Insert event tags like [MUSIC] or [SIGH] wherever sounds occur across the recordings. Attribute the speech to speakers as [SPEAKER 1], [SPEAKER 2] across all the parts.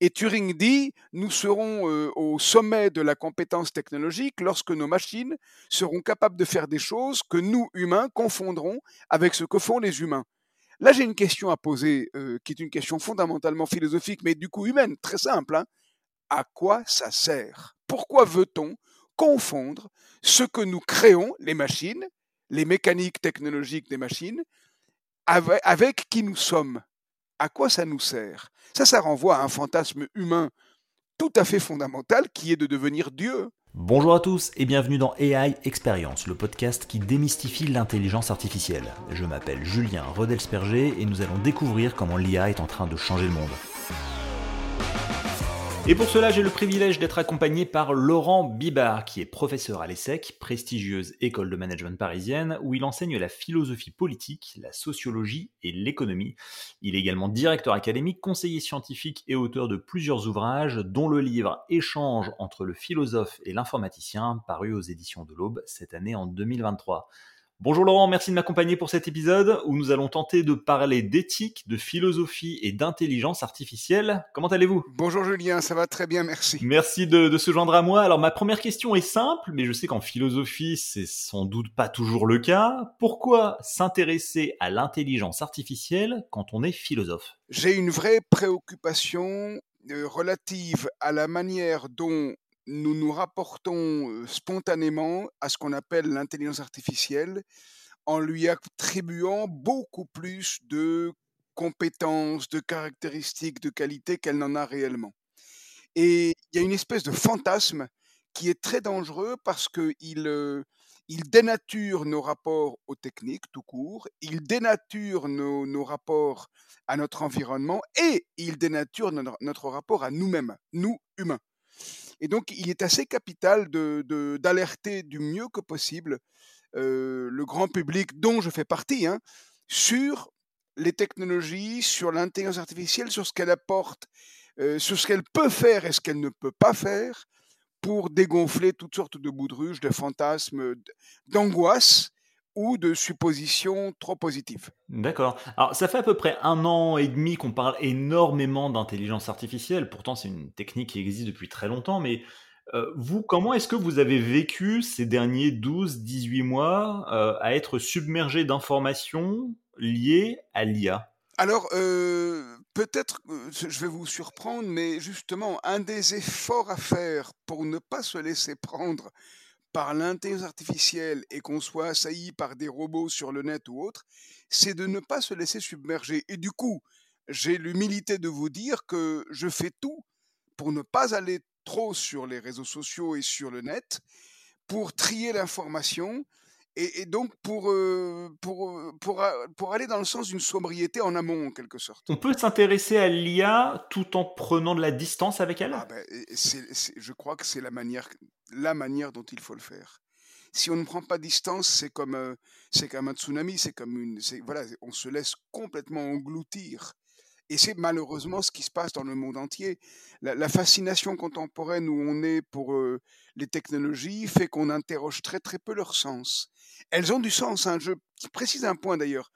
[SPEAKER 1] Et Turing dit, nous serons au sommet de la compétence technologique lorsque nos machines seront capables de faire des choses que nous, humains, confondrons avec ce que font les humains. Là, j'ai une question à poser, qui est une question fondamentalement philosophique, mais du coup humaine, très simple. Hein. À quoi ça sert? Pourquoi veut-on confondre ce que nous créons, les machines, les mécaniques technologiques des machines, avec qui nous sommes? À quoi ça nous sert? Ça, ça renvoie à un fantasme humain tout à fait fondamental qui est de devenir Dieu.
[SPEAKER 2] Bonjour à tous et bienvenue dans AI Experience, le podcast qui démystifie l'intelligence artificielle. Je m'appelle Julien Rodelsperger et nous allons découvrir comment l'IA est en train de changer le monde. Et pour cela, j'ai le privilège d'être accompagné par Laurent Bibard, qui est professeur à l'ESSEC, prestigieuse école de management parisienne, où il enseigne la philosophie politique, la sociologie et l'économie. Il est également directeur académique, conseiller scientifique et auteur de plusieurs ouvrages, dont le livre Échange entre le philosophe et l'informaticien, paru aux éditions de l'Aube cette année en 2023. Bonjour Laurent, merci de m'accompagner pour cet épisode où nous allons tenter de parler d'éthique, de philosophie et d'intelligence artificielle. Comment allez-vous?
[SPEAKER 1] Bonjour Julien, ça va très bien, merci.
[SPEAKER 2] Merci de, se joindre à moi. Alors ma première question est simple, mais je sais qu'en philosophie c'est sans doute pas toujours le cas. Pourquoi s'intéresser à l'intelligence artificielle quand on est philosophe?
[SPEAKER 1] J'ai une vraie préoccupation euh, relative à la manière dont nous nous rapportons spontanément à ce qu'on appelle l'intelligence artificielle en lui attribuant beaucoup plus de compétences, de caractéristiques, de qualités qu'elle n'en a réellement. Et il y a une espèce de fantasme qui est très dangereux parce qu'il il dénature nos rapports aux techniques tout court, il dénature nos, nos rapports à notre environnement et il dénature notre rapport à nous-mêmes, nous humains. Et donc, il est assez capital d'alerter du mieux que possible le grand public dont je fais partie hein, sur les technologies, sur l'intelligence artificielle, sur ce qu'elle apporte, sur ce qu'elle peut faire et ce qu'elle ne peut pas faire pour dégonfler toutes sortes de boudruges, de fantasmes, d'angoisse ou de suppositions trop positives.
[SPEAKER 2] D'accord. Alors, ça fait à peu près un an et demi qu'on parle énormément d'intelligence artificielle. Pourtant, c'est une technique qui existe depuis très longtemps. Mais euh, vous, comment est-ce que vous avez vécu ces derniers 12, 18 mois euh, à être submergé d'informations liées à l'IA
[SPEAKER 1] alors, euh, peut-être, je vais vous surprendre, mais justement, un des efforts à faire pour ne pas se laisser prendre par l'intelligence artificielle et qu'on soit assailli par des robots sur le net ou autre, c'est de ne pas se laisser submerger. Et du coup, j'ai l'humilité de vous dire que je fais tout pour ne pas aller trop sur les réseaux sociaux et sur le net, pour trier l'information et, donc pour, euh, pour, euh, pour, euh, pour, aller dans le sens d'une sobriété en amont, en quelque sorte.
[SPEAKER 2] On peut s'intéresser à l'IA tout en prenant de la distance avec elle?
[SPEAKER 1] Ah ben, Je crois que c'est la manière, la manière dont il faut le faire. Si on ne prend pas distance, c'est comme, c'est comme un tsunami, c'est comme une, voilà, on se laisse complètement engloutir. Et c'est malheureusement ce qui se passe dans le monde entier. La, fascination contemporaine où on est pour les technologies fait qu'on interroge très très peu leur sens. Elles ont du sens. Hein. Je précise un point d'ailleurs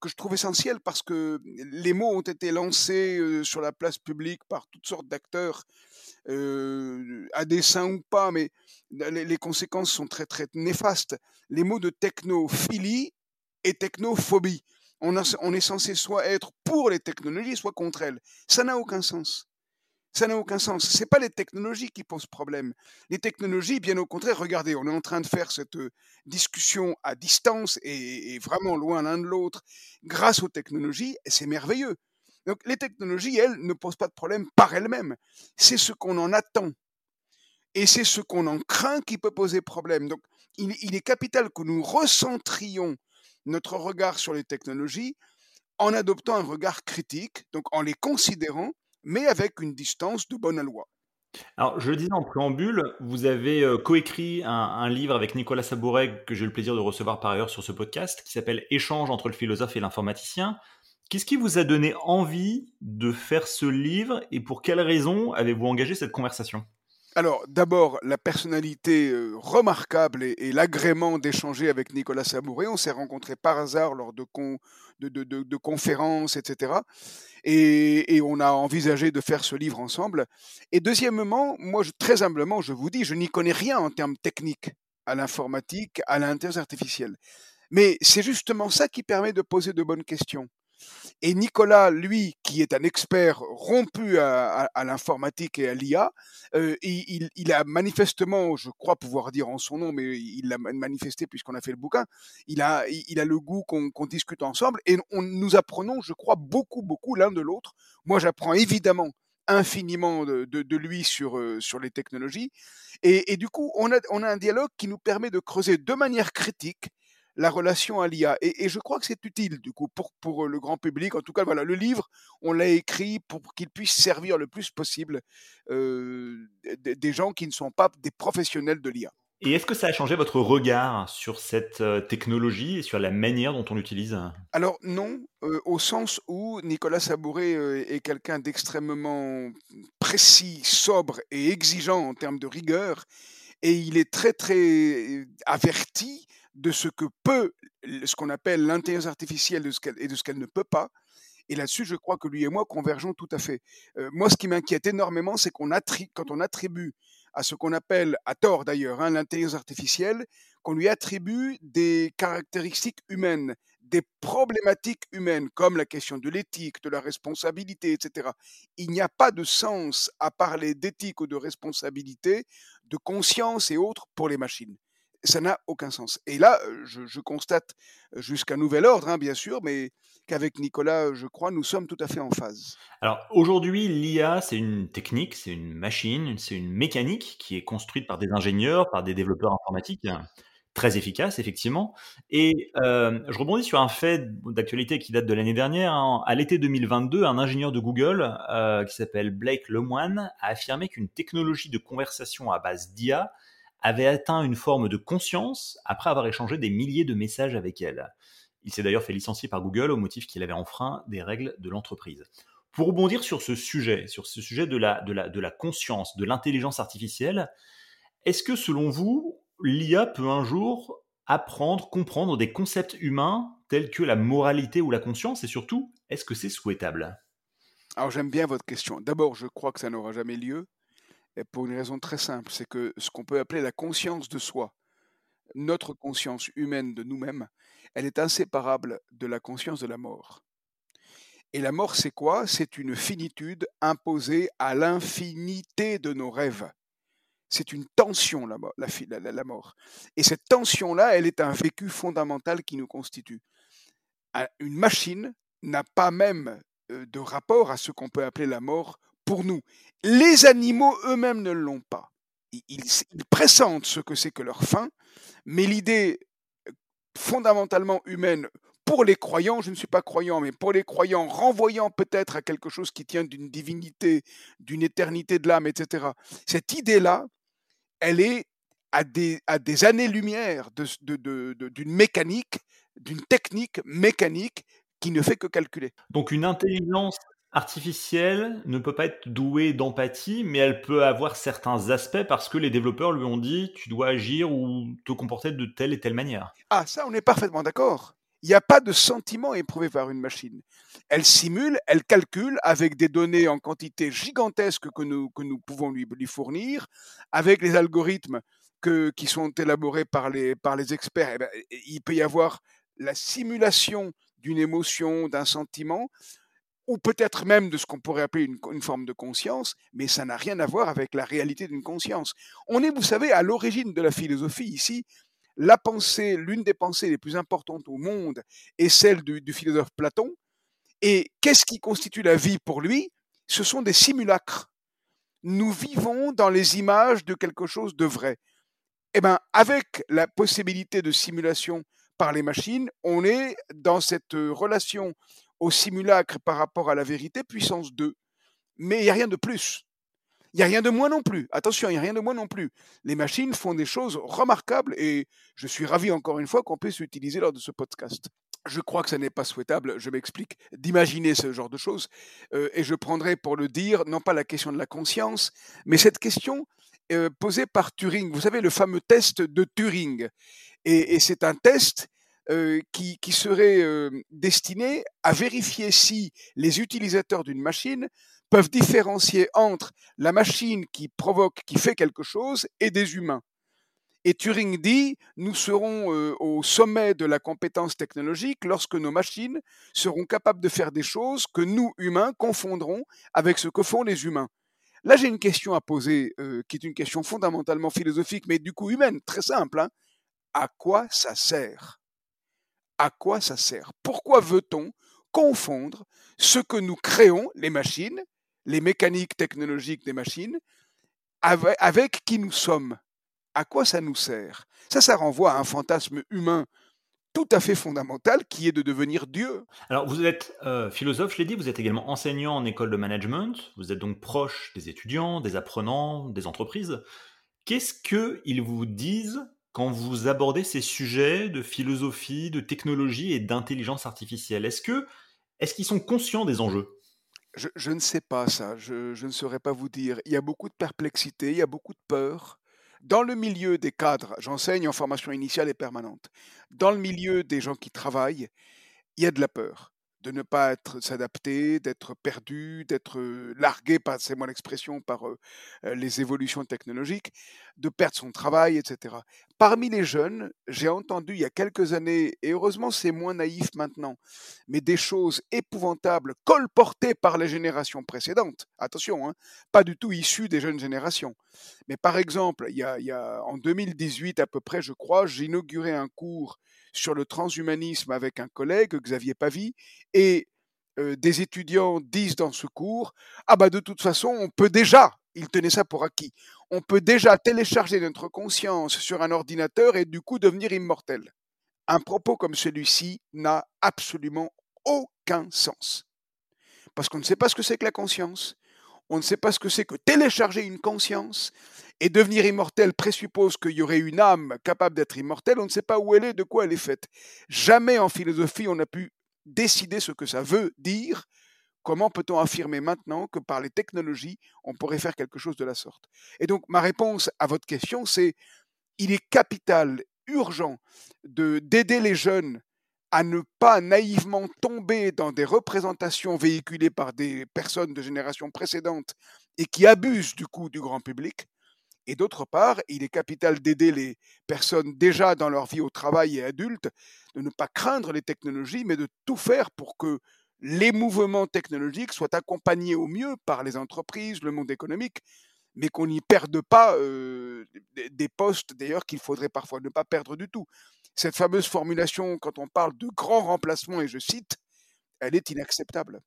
[SPEAKER 1] que je trouve essentiel parce que les mots ont été lancés sur la place publique par toutes sortes d'acteurs, à dessein ou pas, mais les, conséquences sont très très néfastes. Les mots de technophilie et technophobie. On, est censé soit être pour les technologies, soit contre elles. Ça n'a aucun sens. Ça n'a aucun sens. Ce n'est pas les technologies qui posent problème. Les technologies, bien au contraire, regardez, on est en train de faire cette discussion à distance et, vraiment loin l'un de l'autre grâce aux technologies, et c'est merveilleux. Donc les technologies, elles, ne posent pas de problème par elles-mêmes. C'est ce qu'on en attend. Et c'est ce qu'on en craint qui peut poser problème. Donc il, il est capital que nous recentrions notre regard sur les technologies en adoptant un regard critique, donc en les considérant mais avec une distance de bonne loi.
[SPEAKER 2] Alors, je le disais en préambule, vous avez euh, coécrit un, livre avec Nicolas Sabouret, que j'ai eu le plaisir de recevoir par ailleurs sur ce podcast, qui s'appelle Échange entre le philosophe et l'informaticien. Qu'est-ce qui vous a donné envie de faire ce livre et pour quelles raisons avez-vous engagé cette conversation?
[SPEAKER 1] Alors, d'abord, la personnalité euh, remarquable et, l'agrément d'échanger avec Nicolas Sabouré. On s'est rencontrés par hasard lors de, con- de, de- de- de conférences, etc. Et, on a envisagé de faire ce livre ensemble. Et deuxièmement, moi, très humblement, je vous dis, je n'y connais rien en termes techniques à l'informatique, à l'intelligence artificielle. Mais c'est justement ça qui permet de poser de bonnes questions. Et Nicolas, lui, qui est un expert rompu à, l'informatique et à l'IA, euh, il, a manifestement, je crois pouvoir dire en son nom, mais il l'a manifesté puisqu'on a fait le bouquin, il a, il a le goût qu'on discute ensemble et on, nous apprenons, je crois, beaucoup, beaucoup l'un de l'autre. Moi, j'apprends évidemment infiniment de, lui sur, euh, sur les technologies. Et, et du coup, on a, on a un dialogue qui nous permet de creuser de manière critique la relation à l'IA. Et, et je crois que c'est utile, du coup, pour, pour le grand public. En tout cas, voilà, le livre, on l'a écrit pour qu'il puisse servir le plus possible euh, des des gens qui ne sont pas des professionnels de l'IA.
[SPEAKER 2] Et est-ce que ça a changé votre regard sur cette euh, technologie et sur la manière dont on l'utilise?
[SPEAKER 1] Alors non, euh, au sens où Nicolas Sabouré euh, est quelqu'un d'extrêmement précis, sobre et exigeant en termes de rigueur, et il est très très averti de ce que peut, ce qu'on appelle l'intelligence artificielle et de ce qu'elle ne peut pas. Et là-dessus, je crois que lui et moi convergeons tout à fait. Euh, moi, ce qui m'inquiète énormément, c'est qu'on quand on attribue à ce qu'on appelle, à tort d'ailleurs, hein, l'intelligence artificielle, qu'on lui attribue des caractéristiques humaines, des problématiques humaines, comme la question de l'éthique, de la responsabilité, etc. Il n'y a pas de sens à parler d'éthique ou de responsabilité, de conscience et autres pour les machines. Ça n'a aucun sens. Et là, je, constate jusqu'à nouvel ordre, hein, bien sûr, mais qu'avec Nicolas, je crois, nous sommes tout à fait en phase.
[SPEAKER 2] Alors aujourd'hui, l'IA, c'est une technique, c'est une machine, c'est une mécanique qui est construite par des ingénieurs, par des développeurs informatiques, hein, très efficace, effectivement. Et je rebondis sur un fait d'actualité qui date de l'année dernière. hein. À l'été 2022, un ingénieur de Google qui s'appelle Blake Lemoine a affirmé qu'une technologie de conversation à base d'IA avait atteint une forme de conscience après avoir échangé des milliers de messages avec elle. Il s'est d'ailleurs fait licencier par Google au motif qu'il avait enfreint des règles de l'entreprise. Pour rebondir sur ce sujet, sur ce sujet de la, de la, de la conscience, de l'intelligence artificielle, est-ce que selon vous, l'IA peut un jour apprendre, comprendre des concepts humains tels que la moralité ou la conscience? Et surtout, est-ce que c'est souhaitable?
[SPEAKER 1] Alors j'aime bien votre question. D'abord, je crois que ça n'aura jamais lieu, pour une raison très simple, c'est que ce qu'on peut appeler la conscience de soi, notre conscience humaine de nous-mêmes, elle est inséparable de la conscience de la mort. Et la mort, c'est quoi? C'est une finitude imposée à l'infinité de nos rêves. C'est une tension, la, mort. Et cette tension-là, elle est un vécu fondamental qui nous constitue. Un- Une machine n'a pas même euh, de rapport à ce qu'on peut appeler la mort pour nous. Les animaux eux-mêmes ne l'ont pas. Ils, ils- pressentent ce que c'est que leur fin, mais l'idée euh, fondamentalement humaine pour les croyants, je ne suis pas croyant, mais pour les croyants, renvoyant peut-être à quelque chose qui tient d'une divinité, d'une éternité de l'âme, etc. Cette idée-là, elle est à des, années-lumière d'une mécanique, d'une technique mécanique qui ne fait que calculer.
[SPEAKER 2] Donc une intelligence artificielle ne peut pas être douée d'empathie, mais elle peut avoir certains aspects parce que les développeurs lui ont dit tu dois agir ou te comporter de telle et telle manière.
[SPEAKER 1] Ah, ça, on est parfaitement d'accord. Il n'y a pas de sentiment éprouvé par une machine. Elle simule, elle calcule avec des données en quantité gigantesque que nous, que nous pouvons lui, fournir, avec les algorithmes que, qui sont élaborés par les, par les experts. Eh ben, il peut y avoir la simulation d'une émotion, d'un sentiment, ou peut-être même de ce qu'on pourrait appeler une, forme de conscience, mais ça n'a rien à voir avec la réalité d'une conscience. On est, vous savez, à l'origine de la philosophie ici. La pensée, l'une des pensées les plus importantes au monde est celle du, du philosophe Platon. Et qu'est-ce qui constitue la vie pour lui? Ce sont des simulacres. Nous vivons dans les images de quelque chose de vrai. Eh bien, avec la possibilité de simulation par les machines, on est dans cette relation au simulacre par rapport à la vérité, puissance 2. Mais il n'y a rien de plus. Il n'y a rien de moins non plus. Attention, il n'y a rien de moins non plus. Les machines font des choses remarquables et je suis ravi encore une fois qu'on puisse l'utiliser lors de ce podcast. Je crois que ce n'est pas souhaitable, je m'explique, d'imaginer ce genre de choses. Euh, et je prendrai pour le dire, non pas la question de la conscience, mais cette question, euh, posée par Turing. Vous savez, le fameux test de Turing. Et, c'est un test euh, qui, serait euh, destiné à vérifier si les utilisateurs d'une machine peuvent différencier entre la machine qui provoque, qui fait quelque chose, et des humains. Et Turing dit, nous serons euh, au sommet de la compétence technologique lorsque nos machines seront capables de faire des choses que nous, humains, confondrons avec ce que font les humains. Là, j'ai une question à poser, qui est une question fondamentalement philosophique, mais du coup humaine, très simple. Hein. À quoi ça sert? À quoi ça sert? Pourquoi veut-on confondre ce que nous créons, les machines, les mécaniques technologiques des machines, avec qui nous sommes? À quoi ça nous sert? Ça, ça renvoie à un fantasme humain tout à fait fondamental qui est de devenir Dieu.
[SPEAKER 2] Alors vous êtes euh, philosophe, je l'ai dit, vous êtes également enseignant en école de management, vous êtes donc proche des étudiants, des apprenants, des entreprises. Qu'est-ce qu'ils vous disent quand vous abordez ces sujets de philosophie, de technologie et d'intelligence artificielle Est-ce qu'ils sont conscients des enjeux?
[SPEAKER 1] Je, ne sais pas ça, je ne saurais pas vous dire. Il y a beaucoup de perplexité, il y a beaucoup de peur. Dans le milieu des cadres, j'enseigne en formation initiale et permanente. Dans le milieu des gens qui travaillent, il y a de la peur de ne pas être s'adapter, d'être perdu, d'être largué, passez-moi l'expression, par les évolutions technologiques, de perdre son travail, etc. Parmi les jeunes, j'ai entendu il y a quelques années, et heureusement c'est moins naïf maintenant, mais des choses épouvantables colportées par les générations précédentes. Attention, hein, pas du tout issues des jeunes générations. Mais par exemple, il y, a, en 2018 à peu près, je crois, j'ai inauguré un cours sur le transhumanisme avec un collègue, Xavier Pavie, et des étudiants disent dans ce cours, ah bah de toute façon, on peut déjà, ils tenaient ça pour acquis, on peut déjà télécharger notre conscience sur un ordinateur et du coup devenir immortel. Un propos comme celui-ci n'a absolument aucun sens. Parce qu'on ne sait pas ce que c'est que la conscience, on ne sait pas ce que c'est que télécharger une conscience, et devenir immortel présuppose qu'il y aurait une âme capable d'être immortelle, on ne sait pas où elle est, de quoi elle est faite. Jamais en philosophie on a pu décider ce que ça veut dire. Comment peut-on affirmer maintenant que par les technologies, on pourrait faire quelque chose de la sorte? Et donc ma réponse à votre question, c'est il est capital, urgent, de d'aider les jeunes à ne pas naïvement tomber dans des représentations véhiculées par des personnes de générations précédentes et qui abusent du coup du grand public, et d'autre part, il est capital d'aider les personnes déjà dans leur vie au travail et adultes, de ne pas craindre les technologies, mais de tout faire pour que les mouvements technologiques soient accompagnés au mieux par les entreprises, le monde économique, mais qu'on n'y perde pas des postes, d'ailleurs, qu'il faudrait parfois ne pas perdre du tout. Cette fameuse formulation, quand on parle de grand remplacement, et je cite, elle est inacceptable.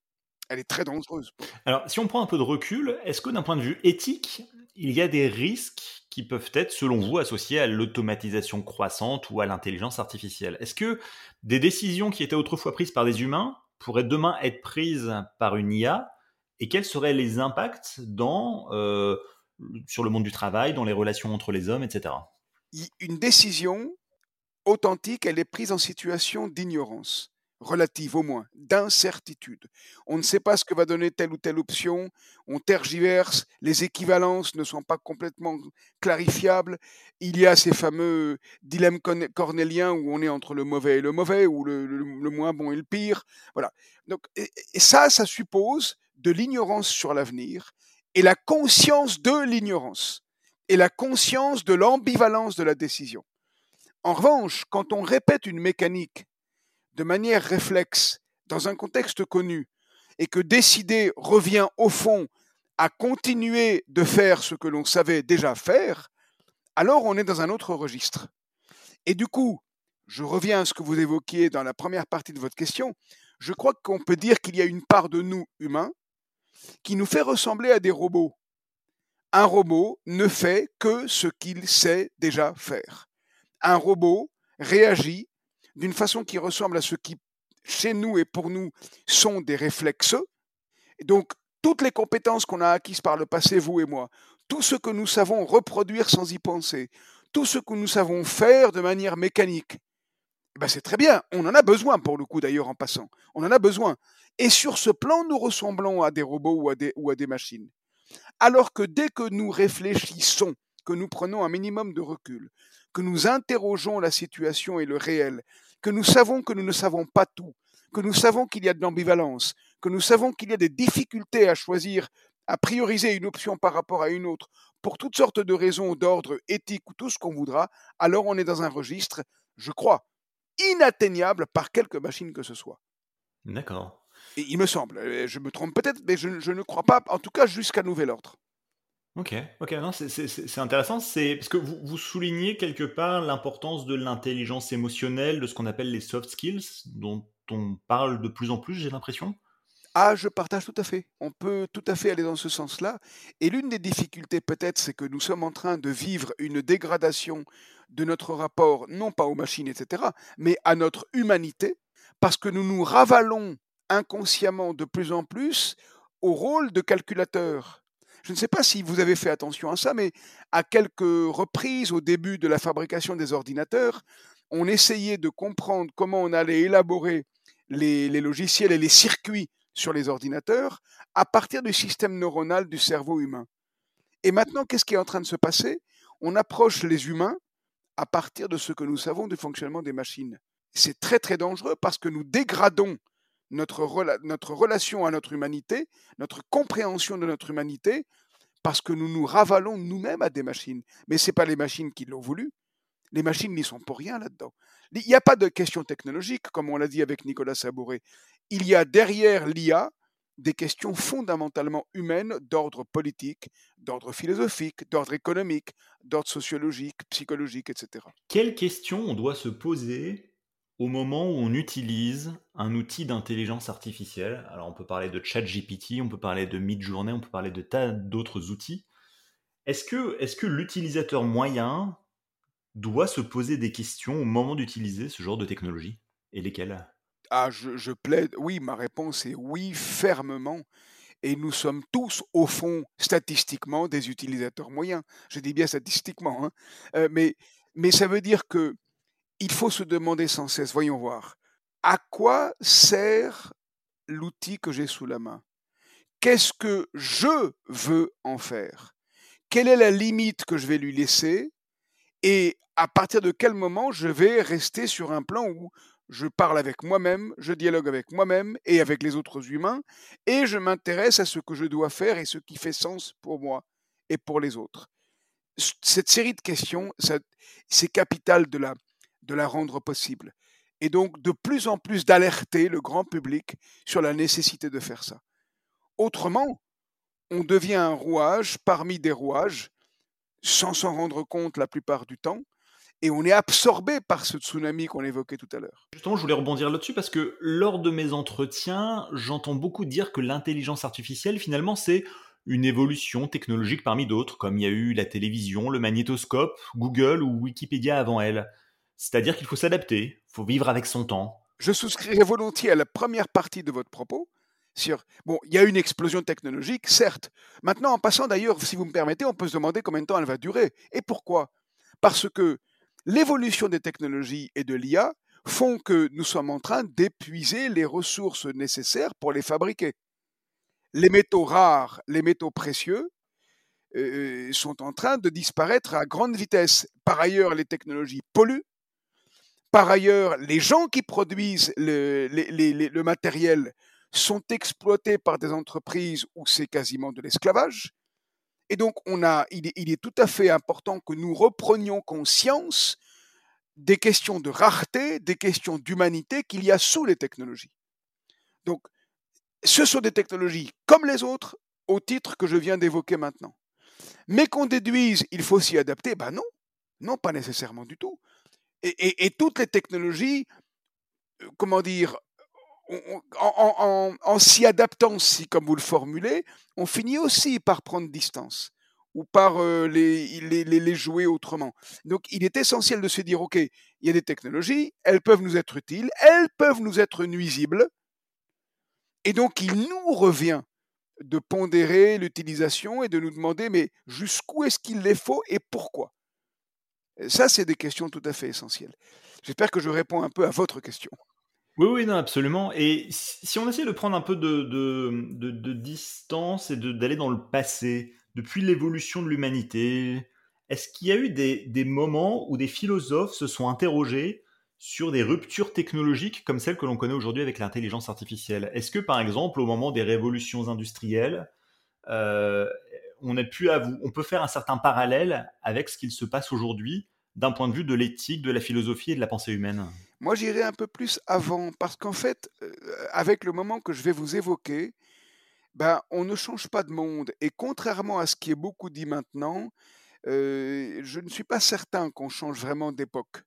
[SPEAKER 1] Elle est très dangereuse.
[SPEAKER 2] Alors, si on prend un peu de recul, est-ce que d'un point de vue éthique, il y a des risques qui peuvent être, selon vous, associés à l'automatisation croissante ou à l'intelligence artificielle? Est-ce que des décisions qui étaient autrefois prises par des humains pourraient demain être prises par une IA et quels seraient les impacts dans, euh, sur le monde du travail, dans les relations entre les hommes, etc.
[SPEAKER 1] Une décision authentique, elle est prise en situation d'ignorance relative au moins, d'incertitude. On ne sait pas ce que va donner telle ou telle option, on tergiverse, les équivalences ne sont pas complètement clarifiables, il y a ces fameux dilemmes cornéliens où on est entre le mauvais et le mauvais, ou le, moins bon et le pire. Voilà. Donc, et, ça, ça suppose de l'ignorance sur l'avenir et la conscience de l'ignorance et la conscience de l'ambivalence de la décision. En revanche, quand on répète une mécanique de manière réflexe dans un contexte connu et que décider revient au fond à continuer de faire ce que l'on savait déjà faire, alors on est dans un autre registre. Et du coup, je reviens à ce que vous évoquiez dans la première partie de votre question, je crois qu'on peut dire qu'il y a une part de nous humains qui nous fait ressembler à des robots. Un robot ne fait que ce qu'il sait déjà faire. Un robot réagit d'une façon qui ressemble à ce qui, chez nous et pour nous, sont des réflexes. donc, toutes les compétences qu'on a acquises par le passé, vous et moi, tout ce que nous savons reproduire sans y penser, tout ce que nous savons faire de manière mécanique, ben c'est très bien. On en a besoin, pour le coup, d'ailleurs, en passant. On en a besoin. Et sur ce plan, nous ressemblons à des robots ou à des, ou à des machines. Alors que dès que nous réfléchissons que nous prenons un minimum de recul, que nous interrogeons la situation et le réel, que nous savons que nous ne savons pas tout, que nous savons qu'il y a de l'ambivalence, que nous savons qu'il y a des difficultés à choisir, à prioriser une option par rapport à une autre, pour toutes sortes de raisons d'ordre éthique ou tout ce qu'on voudra, alors on est dans un registre, je crois, inatteignable par quelque machine que ce soit.
[SPEAKER 2] D'accord.
[SPEAKER 1] Il me semble, euh, je me trompe peut-être, mais je, je, ne crois pas, en tout cas jusqu'à nouvel ordre.
[SPEAKER 2] Ok, ok, non, c'est intéressant, c'est parce que vous, vous, soulignez quelque part l'importance de l'intelligence émotionnelle, de ce qu'on appelle les soft skills, dont on parle de plus en plus, j'ai l'impression.
[SPEAKER 1] Ah, je partage tout à fait. On peut tout à fait aller dans ce sens-là. Et l'une des difficultés peut-être, c'est que nous sommes en train de vivre une dégradation de notre rapport, non pas aux machines, etc., mais à notre humanité, parce que nous nous ravalons inconsciemment de plus en plus au rôle de calculateur. Je ne sais pas si vous avez fait attention à ça, mais à quelques reprises au début de la fabrication des ordinateurs, on essayait de comprendre comment on allait élaborer les, logiciels et les circuits sur les ordinateurs à partir du système neuronal du cerveau humain. Et maintenant, qu'est-ce qui est en train de se passer? On approche les humains à partir de ce que nous savons du fonctionnement des machines. C'est très très dangereux parce que nous dégradons notre, relation à notre humanité, notre compréhension de notre humanité, parce que nous nous ravalons nous-mêmes à des machines. Mais ce n'est pas les machines qui l'ont voulu. Les machines n'y sont pour rien là-dedans. Il n'y a pas de question technologique, comme on l'a dit avec Nicolas Sabouret. Il y a derrière l'IA des questions fondamentalement humaines d'ordre politique, d'ordre philosophique, d'ordre économique, d'ordre sociologique, psychologique, etc.
[SPEAKER 2] Quelles questions on doit se poser au moment où on utilise un outil d'intelligence artificielle, alors on peut parler de ChatGPT, on peut parler de Midjourney, on peut parler de tas d'autres outils, est-ce que, est que l'utilisateur moyen doit se poser des questions au moment d'utiliser ce genre de technologie? Et lesquelles?
[SPEAKER 1] Ah, je, plaide, oui, ma réponse est oui, fermement. Et nous sommes tous, au fond, statistiquement, des utilisateurs moyens. Je dis bien statistiquement, hein. Euh, mais, mais ça veut dire que il faut se demander sans cesse, voyons voir, à quoi sert l'outil que j'ai sous la main? Qu'est-ce que je veux en faire? Quelle est la limite que je vais lui laisser? Et à partir de quel moment je vais rester sur un plan où je parle avec moi-même, je dialogue avec moi-même et avec les autres humains, et je m'intéresse à ce que je dois faire et ce qui fait sens pour moi et pour les autres. Cette série de questions, c'est capital de la, de la rendre possible. Et donc de plus en plus d'alerter le grand public sur la nécessité de faire ça. Autrement, on devient un rouage parmi des rouages, sans s'en rendre compte la plupart du temps, et on est absorbé par ce tsunami qu'on évoquait tout à l'heure.
[SPEAKER 2] Justement, je voulais rebondir là-dessus parce que lors de mes entretiens, j'entends beaucoup dire que l'intelligence artificielle, finalement, c'est une évolution technologique parmi d'autres, comme il y a eu la télévision, le magnétoscope, Google ou Wikipédia avant elle. C'est-à-dire qu'il faut s'adapter, il faut vivre avec son temps.
[SPEAKER 1] Je souscrirai volontiers à la première partie de votre propos. Sur, bon, il y a une explosion technologique, certes. Maintenant, en passant d'ailleurs, si vous me permettez, on peut se demander combien de temps elle va durer. Et pourquoi Parce que l'évolution des technologies et de l'IA font que nous sommes en train d'épuiser les ressources nécessaires pour les fabriquer. Les métaux rares, les métaux précieux, euh, sont en train de disparaître à grande vitesse. Par ailleurs, les technologies polluent, par ailleurs, les gens qui produisent le, matériel sont exploités par des entreprises où c'est quasiment de l'esclavage. Et donc, il, est, tout à fait important que nous reprenions conscience des questions de rareté, des questions d'humanité qu'il y a sous les technologies. Donc, ce sont des technologies comme les autres, au titre que je viens d'évoquer maintenant. Mais qu'on déduise, il faut s'y adapter, ben non, non, pas nécessairement du tout et, toutes les technologies, euh, comment dire, en, s'y adaptant, si comme vous le formulez, on finit aussi par prendre distance ou par euh, les, les, les, jouer autrement. Donc il est essentiel de se dire, OK, il y a des technologies, elles peuvent nous être utiles, elles peuvent nous être nuisibles, et donc il nous revient de pondérer l'utilisation et de nous demander, mais jusqu'où est-ce qu'il les faut et pourquoi? Ça, c'est des questions tout à fait essentielles. J'espère que je réponds un peu à votre question.
[SPEAKER 2] Oui, oui, non, absolument. Et si on essaie de prendre un peu de, distance et d'aller dans le passé, depuis l'évolution de l'humanité, est-ce qu'il y a eu des, des, moments où des philosophes se sont interrogés sur des ruptures technologiques comme celles que l'on connaît aujourd'hui avec l'intelligence artificielle? Est-ce que, par exemple, au moment des révolutions industrielles, euh, on, a pu on peut faire un certain parallèle avec ce qu'il se passe aujourd'hui d'un point de vue de l'éthique, de la philosophie et de la pensée humaine?
[SPEAKER 1] Moi, j'irai un peu plus avant, parce qu'en fait, euh, avec le moment que je vais vous évoquer, ben, on ne change pas de monde. Et contrairement à ce qui est beaucoup dit maintenant, euh, je ne suis pas certain qu'on change vraiment d'époque.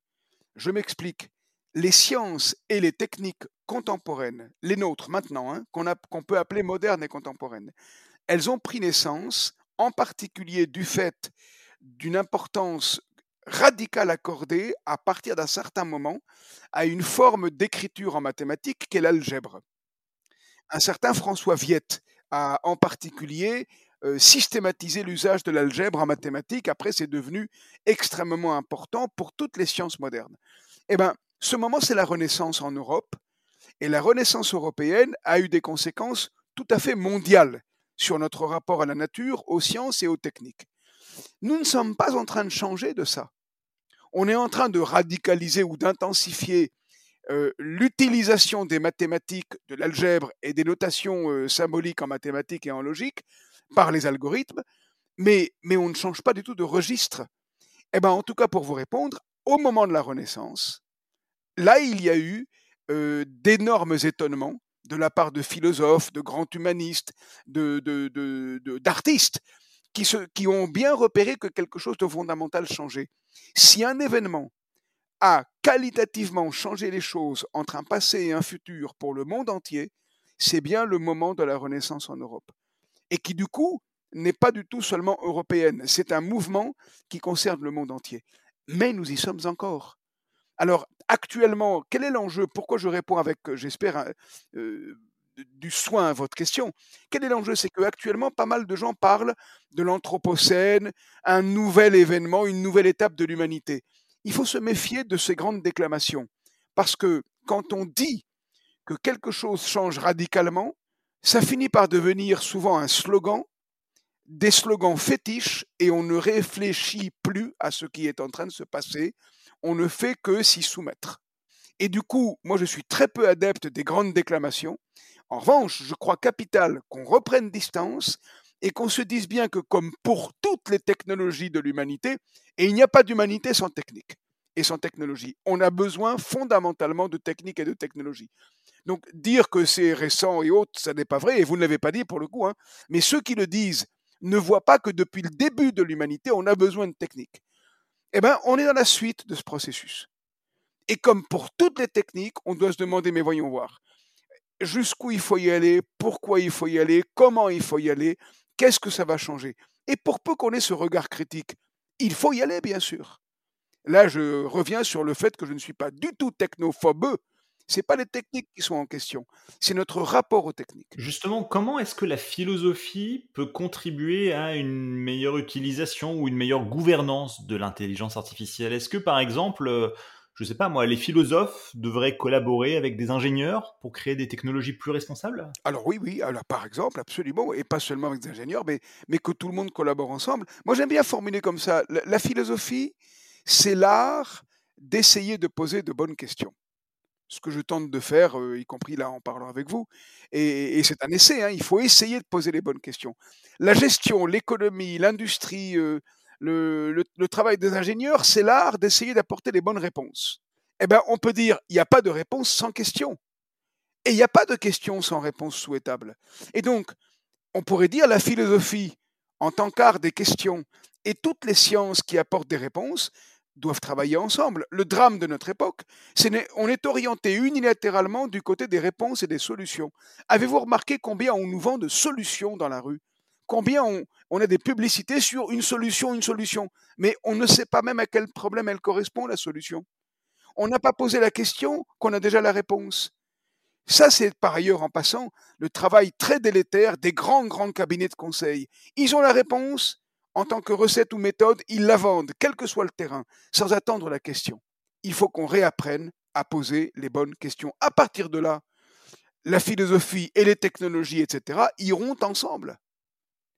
[SPEAKER 1] Je m'explique. Les sciences et les techniques contemporaines, les nôtres maintenant, hein, qu'on peut appeler modernes et contemporaines, elles ont pris naissance en particulier du fait d'une importance radicale accordée à partir d'un certain moment à une forme d'écriture en mathématiques qu'est l'algèbre. Un certain François Viette a en particulier euh, systématisé l'usage de l'algèbre en mathématiques. Après, c'est devenu extrêmement important pour toutes les sciences modernes. Eh bien, ce moment, c'est la Renaissance en Europe. Et la Renaissance européenne a eu des conséquences tout à fait mondiales sur notre rapport à la nature, aux sciences et aux techniques. Nous ne sommes pas en train de changer de ça. On est en train de radicaliser ou d'intensifier euh, l'utilisation des mathématiques, de l'algèbre et des notations euh, symboliques en mathématiques et en logique par les algorithmes, mais, on ne change pas du tout de registre. Eh ben, en tout cas, pour vous répondre, au moment de la Renaissance, là, il y a eu euh, d'énormes étonnements de la part de philosophes, de grands humanistes, d'artistes, qui, ont bien repéré que quelque chose de fondamental changeait. Si un événement a qualitativement changé les choses entre un passé et un futur pour le monde entier, c'est bien le moment de la Renaissance en Europe. Et qui du coup n'est pas du tout seulement européenne, c'est un mouvement qui concerne le monde entier. Mais nous y sommes encore. Alors, actuellement, quel est l'enjeu? Pourquoi je réponds avec, j'espère, euh, du soin à votre question Quel est l'enjeu? C'est qu'actuellement, pas mal de gens parlent de l'Anthropocène, un nouvel événement, une nouvelle étape de l'humanité. Il faut se méfier de ces grandes déclamations, parce que quand on dit que quelque chose change radicalement, ça finit par devenir souvent un slogan, des slogans fétiches, et on ne réfléchit plus à ce qui est en train de se passer, on ne fait que s'y soumettre. Et du coup, moi je suis très peu adepte des grandes déclamations. En revanche, je crois capital qu'on reprenne distance et qu'on se dise bien que comme pour toutes les technologies de l'humanité, et il n'y a pas d'humanité sans technique et sans technologie, on a besoin fondamentalement de technique et de technologie. Donc dire que c'est récent et autre, ça n'est pas vrai, et vous ne l'avez pas dit pour le coup, hein, mais ceux qui le disent ne voient pas que depuis le début de l'humanité, on a besoin de technique eh bien, on est dans la suite de ce processus. Et comme pour toutes les techniques, on doit se demander, mais voyons voir, jusqu'où il faut y aller, pourquoi il faut y aller, comment il faut y aller, qu'est-ce que ça va changer. Et pour peu qu'on ait ce regard critique, il faut y aller, bien sûr. Là, je reviens sur le fait que je ne suis pas du tout technophobe, ce n'est pas les techniques qui sont en question, c'est notre rapport aux techniques.
[SPEAKER 2] Justement, comment est-ce que la philosophie peut contribuer à une meilleure utilisation ou une meilleure gouvernance de l'intelligence artificielle? Est-ce que, par exemple, euh, je sais pas moi, les philosophes devraient collaborer avec des ingénieurs pour créer des technologies plus responsables?
[SPEAKER 1] Alors oui, oui, alors par exemple, absolument, et pas seulement avec des ingénieurs, mais, que tout le monde collabore ensemble. Moi, j'aime bien formuler comme ça, la philosophie, c'est l'art d'essayer de poser de bonnes questions ce que je tente de faire, y compris là en parlant avec vous. Et, c'est un essai, hein, il faut essayer de poser les bonnes questions. La gestion, l'économie, l'industrie, le, travail des ingénieurs, c'est l'art d'essayer d'apporter les bonnes réponses. Eh bien, on peut dire, il n'y a pas de réponse sans question. Et il n'y a pas de question sans réponse souhaitable. Et donc, on pourrait dire la philosophie, en tant qu'art des questions, et toutes les sciences qui apportent des réponses, doivent travailler ensemble. Le drame de notre époque, c'est on est orienté unilatéralement du côté des réponses et des solutions. Avez-vous remarqué combien on nous vend de solutions dans la rue? Combien on, a des publicités sur une solution, une solution, mais on ne sait pas même à quel problème elle correspond, la solution. On n'a pas posé la question qu'on a déjà la réponse. Ça, c'est par ailleurs, en passant, le travail très délétère des grands, grands cabinets de conseil. Ils ont la réponse, en tant que recette ou méthode, ils la vendent, quel que soit le terrain, sans attendre la question. Il faut qu'on réapprenne à poser les bonnes questions. À partir de là, la philosophie et les technologies, etc., iront ensemble.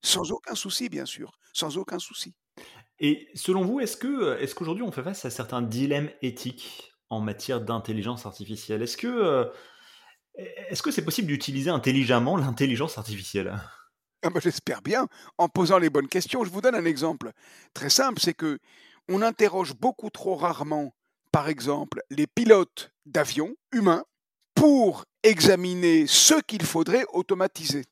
[SPEAKER 1] Sans aucun souci, bien sûr. Sans aucun souci.
[SPEAKER 2] Et selon vous, est-ce que est-ce qu'aujourd'hui on fait face à certains dilemmes éthiques en matière d'intelligence artificielle? Est-ce que euh, est-ce que c'est possible d'utiliser intelligemment l'intelligence artificielle?
[SPEAKER 1] Ah bah, J'espère bien, en posant les bonnes questions. Je vous donne un exemple très simple, c'est que on interroge beaucoup trop rarement, par exemple, les pilotes d'avions humains pour examiner ce qu'il faudrait automatiser.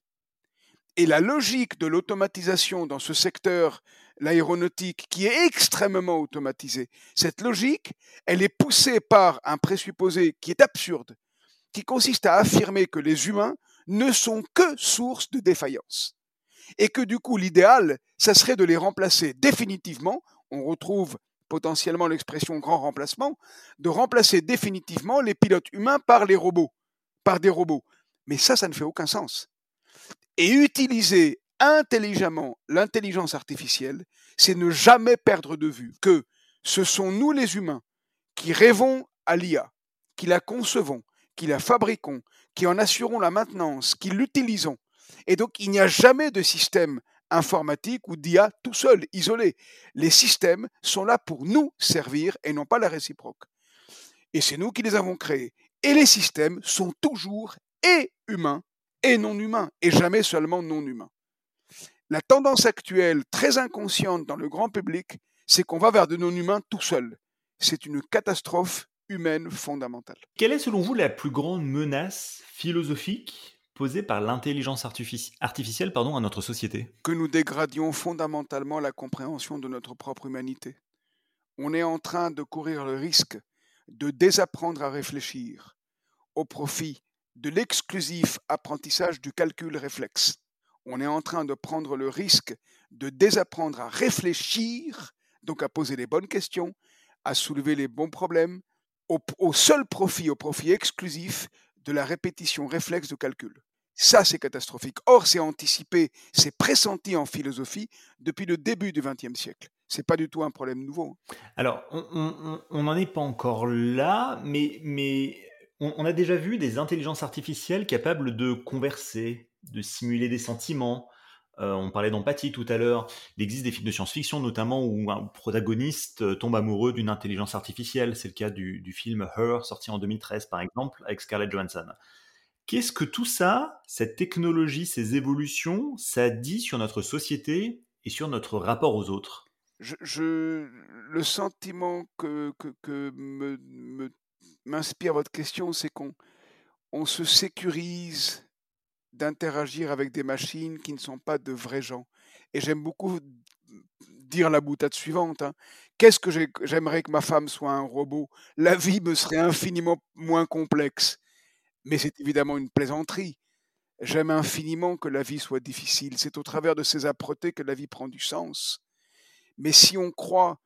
[SPEAKER 1] Et la logique de l'automatisation dans ce secteur, l'aéronautique, qui est extrêmement automatisé, cette logique, elle est poussée par un présupposé qui est absurde, qui consiste à affirmer que les humains ne sont que source de défaillance. Et que du coup, l'idéal, ça serait de les remplacer définitivement, on retrouve potentiellement l'expression grand remplacement, de remplacer définitivement les pilotes humains par les robots, par des robots. Mais ça, ça ne fait aucun sens. Et utiliser intelligemment l'intelligence artificielle, c'est ne jamais perdre de vue que ce sont nous les humains qui rêvons à l'IA, qui la concevons, qui la fabriquons, qui en assurons la maintenance, qui l'utilisons. Et donc il n'y a jamais de système informatique ou d'IA tout seul, isolé. Les systèmes sont là pour nous servir et non pas la réciproque. Et c'est nous qui les avons créés. Et les systèmes sont toujours et humains et non humain, et jamais seulement non humain. La tendance actuelle, très inconsciente dans le grand public, c'est qu'on va vers de non-humains tout seul. C'est une catastrophe humaine fondamentale.
[SPEAKER 2] Quelle est selon vous la plus grande menace philosophique posée par l'intelligence artificielle pardon, à notre société?
[SPEAKER 1] Que nous dégradions fondamentalement la compréhension de notre propre humanité. On est en train de courir le risque de désapprendre à réfléchir au profit de l'exclusif apprentissage du calcul réflexe. On est en train de prendre le risque de désapprendre à réfléchir, donc à poser les bonnes questions, à soulever les bons problèmes, au, seul profit, au profit exclusif de la répétition réflexe de calcul. Ça, c'est catastrophique. Or, c'est anticipé, c'est pressenti en philosophie depuis le début du XXe siècle. C'est pas du tout un problème nouveau.
[SPEAKER 2] Alors, on n'en est pas encore là, mais, mais on, a déjà vu des intelligences artificielles capables de converser, de simuler des sentiments. Euh, on parlait d'empathie tout à l'heure. Il existe des films de science-fiction, notamment où un protagoniste euh, tombe amoureux d'une intelligence artificielle. C'est le cas du, film Her, sorti en 2013, par exemple, avec Scarlett Johansson. Qu'est-ce que tout ça, cette technologie, ces évolutions, ça dit sur notre société et sur notre rapport aux autres?
[SPEAKER 1] Le sentiment que, que, me m'inspire votre question, c'est qu'on on se sécurise d'interagir avec des machines qui ne sont pas de vrais gens. Et j'aime beaucoup dire la boutade suivante. Hein. Qu'est-ce que j'aimerais que ma femme soit un robot? La vie me serait infiniment moins complexe. Mais c'est évidemment une plaisanterie. J'aime infiniment que la vie soit difficile. C'est au travers de ces âpretés que la vie prend du sens. Mais si on croit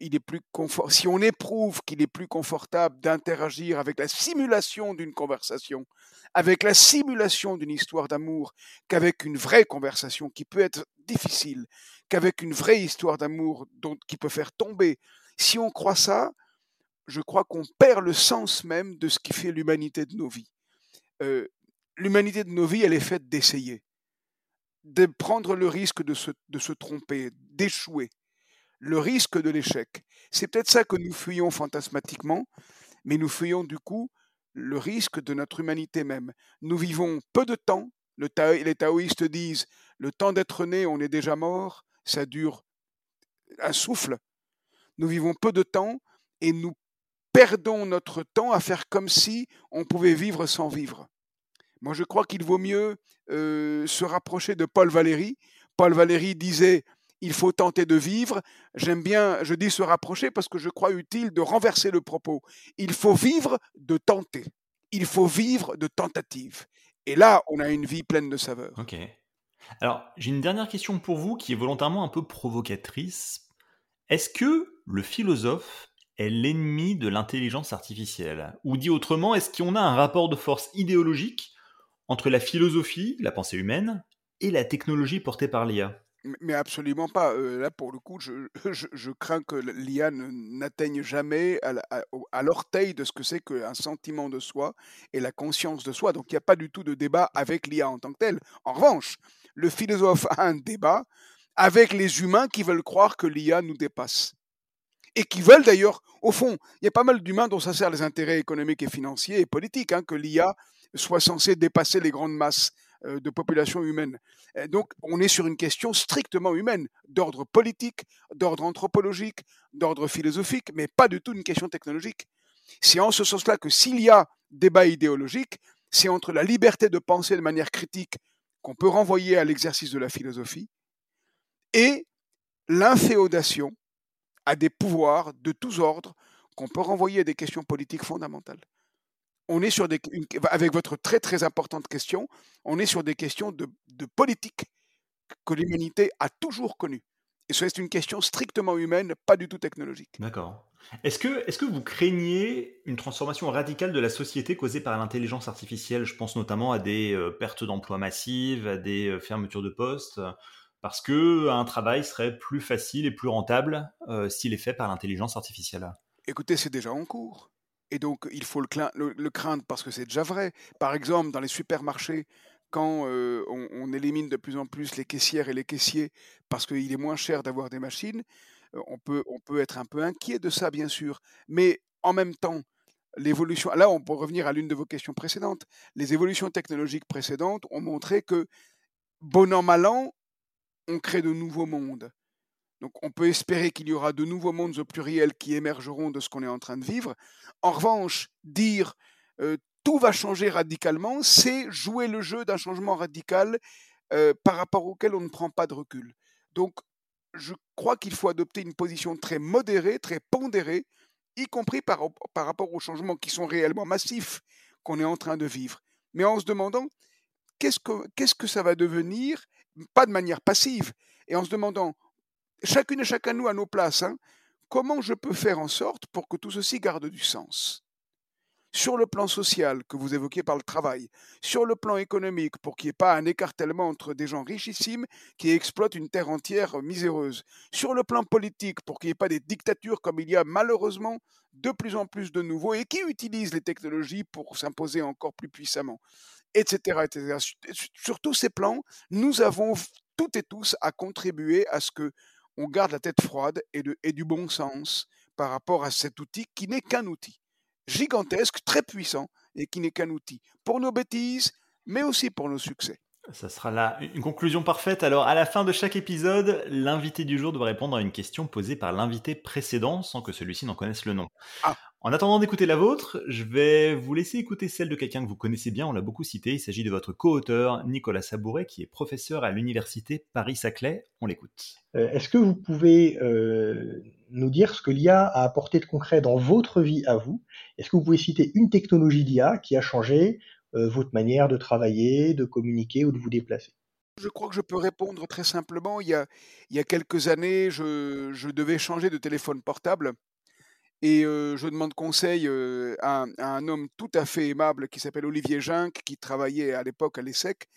[SPEAKER 1] est plus si on éprouve qu'il est plus confortable d'interagir avec la simulation d'une conversation, avec la simulation d'une histoire d'amour, qu'avec une vraie conversation qui peut être difficile, qu'avec une vraie histoire d'amour qui peut faire tomber, si on croit ça, je crois qu'on perd le sens même de ce qui fait l'humanité de nos vies. Euh, l'humanité de nos vies, elle est faite d'essayer, de prendre le risque de se tromper, d'échouer le risque de l'échec. C'est peut-être ça que nous fuyons fantasmatiquement, mais nous fuyons du coup le risque de notre humanité même. Nous vivons peu de temps. les taoïstes disent le temps d'être né, on est déjà mort, ça dure un souffle. Nous vivons peu de temps et nous perdons notre temps à faire comme si on pouvait vivre sans vivre. Moi, je crois qu'il vaut mieux euh, se rapprocher de Paul Valéry. Paul Valéry disait il faut tenter de vivre. J'aime bien, je dis se rapprocher parce que je crois utile de renverser le propos. Il faut vivre de tenter. Il faut vivre de tentative. Et là, on a une vie pleine de saveurs.
[SPEAKER 2] Ok. Alors, j'ai une dernière question pour vous qui est volontairement un peu provocatrice. Est-ce que le philosophe est l'ennemi de l'intelligence artificielle? Ou dit autrement, est-ce qu'on a un rapport de force idéologique entre la philosophie, la pensée humaine, et la technologie portée par l'IA
[SPEAKER 1] mais absolument pas. là, pour le coup, je, [LAUGHS] crains que l'IA n'atteigne jamais à, l'orteil de ce que c'est qu'un sentiment de soi et la conscience de soi. Donc, il n'y a pas du tout de débat avec l'IA en tant que telle. En revanche, le philosophe a un débat avec les humains qui veulent croire que l'IA nous dépasse. Et qui veulent d'ailleurs, au fond, il y a pas mal d'humains dont ça sert les intérêts économiques et financiers et politiques, hein, que l'IA soit censée dépasser les grandes masses de population humaine. donc on est sur une question strictement humaine, d'ordre politique, d'ordre anthropologique, d'ordre philosophique, mais pas du tout une question technologique. C'est en ce sens-là que s'il y a débat idéologique, c'est entre la liberté de penser de manière critique qu'on peut renvoyer à l'exercice de la philosophie et l'inféodation à des pouvoirs de tous ordres qu'on peut renvoyer à des questions politiques fondamentales. On est sur des, avec votre très très importante question, on est sur des questions de, de politique que l'humanité a toujours connues. Et c'est une question strictement humaine, pas du tout technologique.
[SPEAKER 2] D'accord. Est-ce que, est que vous craignez une transformation radicale de la société causée par l'intelligence artificielle? Je pense notamment à des euh, pertes d'emplois massives, à des euh, fermetures de postes, parce que un travail serait plus facile et plus rentable euh, s'il est fait par l'intelligence artificielle?
[SPEAKER 1] Écoutez, c'est déjà en cours. Et donc, il faut le craindre parce que c'est déjà vrai. Par exemple, dans les supermarchés, quand on, élimine de plus en plus les caissières et les caissiers parce qu'il est moins cher d'avoir des machines, on peut, on peut être un peu inquiet de ça, bien sûr. Mais en même temps, l'évolution, là on peut revenir à l'une de vos questions précédentes, les évolutions technologiques précédentes ont montré que, bon an, mal an, on crée de nouveaux mondes. Donc on peut espérer qu'il y aura de nouveaux mondes au pluriel qui émergeront de ce qu'on est en train de vivre. En revanche, dire tout va changer radicalement, c'est jouer le jeu d'un changement radical euh, par rapport auquel on ne prend pas de recul. Donc, je crois qu'il faut adopter une position très modérée, très pondérée, y compris par, rapport aux changements qui sont réellement massifs qu'on est en train de vivre. Mais en se demandant qu'est-ce que, qu'est-ce que ça va devenir, pas de manière passive, et en se demandant, chacune et chacun nous à nos places, hein, comment je peux faire en sorte pour que tout ceci garde du sens? Sur le plan social que vous évoquiez par le travail, sur le plan économique pour qu'il n'y ait pas un écartèlement entre des gens richissimes qui exploitent une terre entière miséreuse, sur le plan politique pour qu'il n'y ait pas des dictatures comme il y a malheureusement de plus en plus de nouveaux et qui utilisent les technologies pour s'imposer encore plus puissamment, etc., etc. Sur tous ces plans, nous avons toutes et tous à contribuer à ce que on garde la tête froide et, et du bon sens par rapport à cet outil qui n'est qu'un outil gigantesque, très puissant, et qui n'est qu'un outil pour nos bêtises, mais aussi pour nos succès.
[SPEAKER 2] Ça sera là une conclusion parfaite. Alors, à la fin de chaque épisode, l'invité du jour doit répondre à une question posée par l'invité précédent sans que celui-ci n'en connaisse le nom. Ah. En attendant d'écouter la vôtre, je vais vous laisser écouter celle de quelqu'un que vous connaissez bien, on l'a beaucoup cité. Il s'agit de votre co-auteur, Nicolas Sabouret, qui est professeur à l'université Paris-Saclay. On l'écoute.
[SPEAKER 3] Euh, est-ce que vous pouvez euh, nous dire ce que l'IA a apporté de concret dans votre vie à vous? Est-ce que vous pouvez citer une technologie d'IA qui a changé euh, votre manière de travailler, de communiquer ou de vous déplacer?
[SPEAKER 1] Je crois que je peux répondre très simplement. Il y a, il y a quelques années, je, je devais changer de téléphone portable et je demande conseil à, un homme tout à fait aimable qui s'appelle Olivier Jinck, qui travaillait à l'époque à l'ESSEC,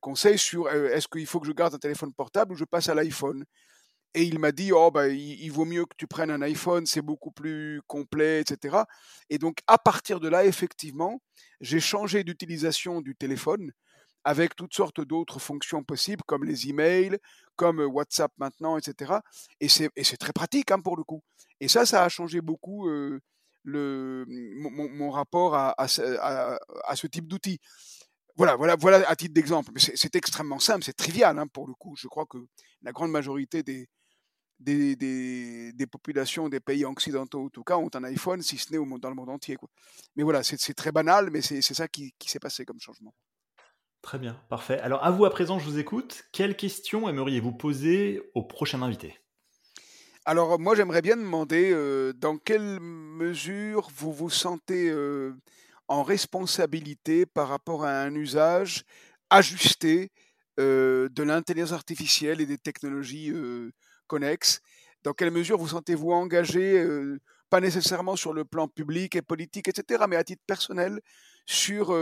[SPEAKER 1] conseil sur est-ce qu'il faut que je garde un téléphone portable ou je passe à l'iPhone? Et il m'a dit, oh, bah, il, vaut mieux que tu prennes un iPhone, c'est beaucoup plus complet, etc. Et donc, à partir de là, effectivement, j'ai changé d'utilisation du téléphone avec toutes sortes d'autres fonctions possibles, comme les emails, comme WhatsApp maintenant, etc. Et c'est très pratique hein, pour le coup. Et ça, ça a changé beaucoup le, mon, rapport à, ce type d'outils. Voilà, voilà, voilà à titre d'exemple. C'est extrêmement simple, c'est trivial hein, pour le coup. Je crois que la grande majorité des, populations des pays occidentaux, en tout cas, ont un iPhone, si ce n'est dans le monde entier. Mais voilà, c'est très banal, mais c'est ça qui, s'est passé comme changement.
[SPEAKER 2] Très bien, parfait. Alors à vous à présent, je vous écoute. Quelles questions aimeriez-vous poser au prochain invité?
[SPEAKER 1] Alors moi, j'aimerais bien demander euh, dans quelle mesure vous vous sentez euh, en responsabilité par rapport à un usage ajusté euh, de l'intelligence artificielle et des technologies connexes Dans quelle mesure vous sentez-vous engagé, pas nécessairement sur le plan public et politique, etc., mais à titre personnel, sur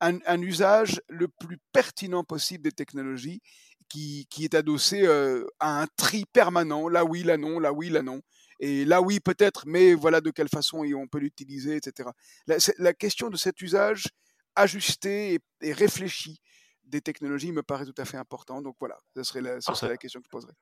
[SPEAKER 1] un, usage le plus pertinent possible des technologies qui, est adossé euh, à un tri permanent, là oui, là non, là oui, là non. Et là oui, peut-être, mais voilà de quelle façon on peut l'utiliser, etc. La, question de cet usage ajusté et réfléchi des technologies me paraît tout à fait important. Donc voilà, ce serait la, ce serait la question que je poserais.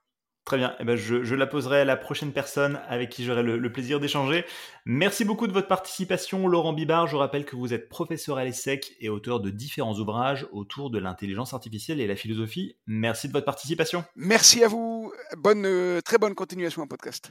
[SPEAKER 2] Très bien, eh ben je, la poserai à la prochaine personne avec qui j'aurai le, plaisir d'échanger. Merci beaucoup de votre participation, Laurent Bibard. Je rappelle que vous êtes professeur à l'ESSEC et auteur de différents ouvrages autour de l'intelligence artificielle et la philosophie. Merci de votre participation.
[SPEAKER 1] Merci à vous. Bonne, euh, très bonne continuation en podcast.